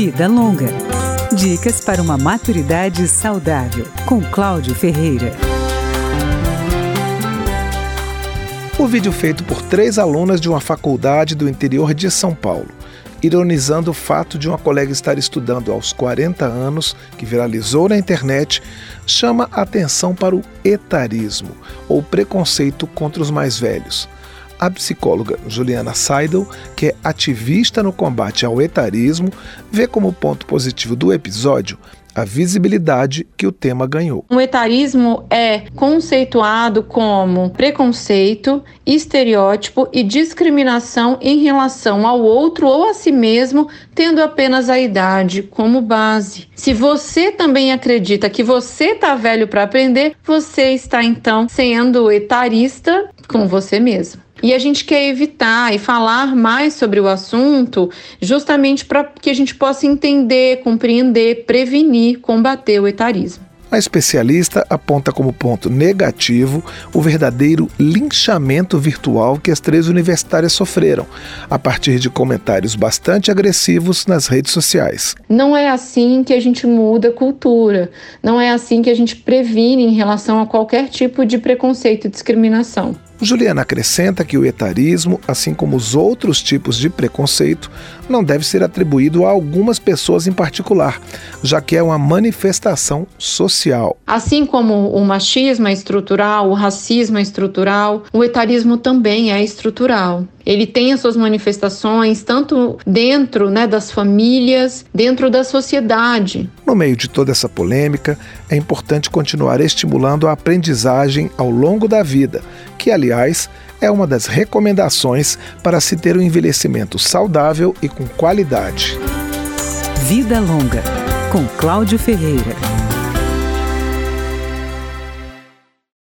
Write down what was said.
Vida Longa. Dicas para uma maturidade saudável, com Cláudio Ferreira. O vídeo feito por três alunas de uma faculdade do interior de São Paulo, ironizando o fato de uma colega estar estudando aos 40 anos, que viralizou na internet, chama atenção para o etarismo, ou preconceito contra os mais velhos a psicóloga Juliana Seidel, que é ativista no combate ao etarismo, vê como ponto positivo do episódio a visibilidade que o tema ganhou. O etarismo é conceituado como preconceito, estereótipo e discriminação em relação ao outro ou a si mesmo, tendo apenas a idade como base. Se você também acredita que você está velho para aprender, você está então sendo etarista com você mesmo. E a gente quer evitar e falar mais sobre o assunto justamente para que a gente possa entender, compreender, prevenir, combater o etarismo. A especialista aponta como ponto negativo o verdadeiro linchamento virtual que as três universitárias sofreram, a partir de comentários bastante agressivos nas redes sociais. Não é assim que a gente muda a cultura, não é assim que a gente previne em relação a qualquer tipo de preconceito e discriminação. Juliana acrescenta que o etarismo, assim como os outros tipos de preconceito, não deve ser atribuído a algumas pessoas em particular, já que é uma manifestação social. Assim como o machismo é estrutural, o racismo é estrutural, o etarismo também é estrutural. Ele tem as suas manifestações tanto dentro né, das famílias, dentro da sociedade. No meio de toda essa polêmica, é importante continuar estimulando a aprendizagem ao longo da vida, que, aliás, é uma das recomendações para se ter um envelhecimento saudável e com qualidade. Vida Longa, com Cláudio Ferreira.